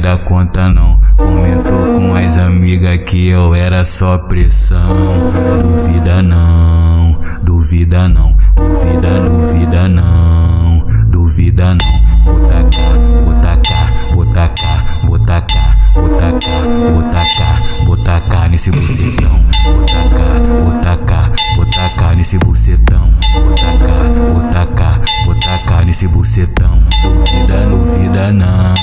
dar conta não. Comentou com as amigas que eu era só pressão. Duvida não, duvida não, duvida, duvida não, duvida não. Vou tacar, vou tacar, vou tacar, vou tacar, vou tacar, vou tacar, vou tacar nesse bucetão. Vou tacar, vou tacar, vou tacar nesse bucetão. Vou tacar, vou tacar, vou tacar nesse bucetão. Duvida, duvida não,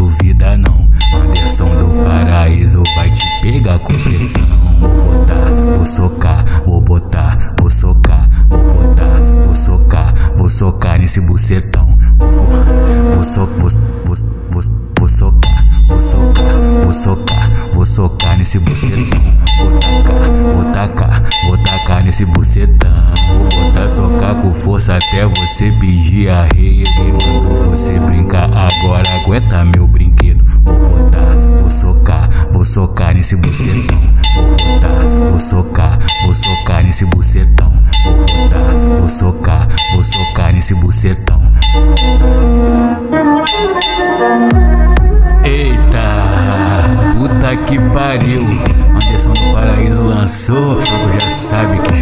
duvida não. Anderson do paraíso vai te pegar com pressão. Vou botar, vou socar, vou botar, vou socar, vou botar, vou socar, vou socar nesse bucetão. Vou, so, vou, vou, vou, vou socar, vou socar, vou socar, vou socar nesse bucetão. Vou tacar, vou tacar, vou tacar nesse bucetão. Vou botar socar com força até você pedir arrego. Você brinca agora, aguenta meu brinquedo. Vou botar, vou socar, vou socar nesse bucetão. Vou botar, vou socar, vou socar nesse bucetão. Vou botar, vou socar, vou socar nesse bucetão. Eita, puta que pariu. Anderson do Paraíso lançou, já sabe que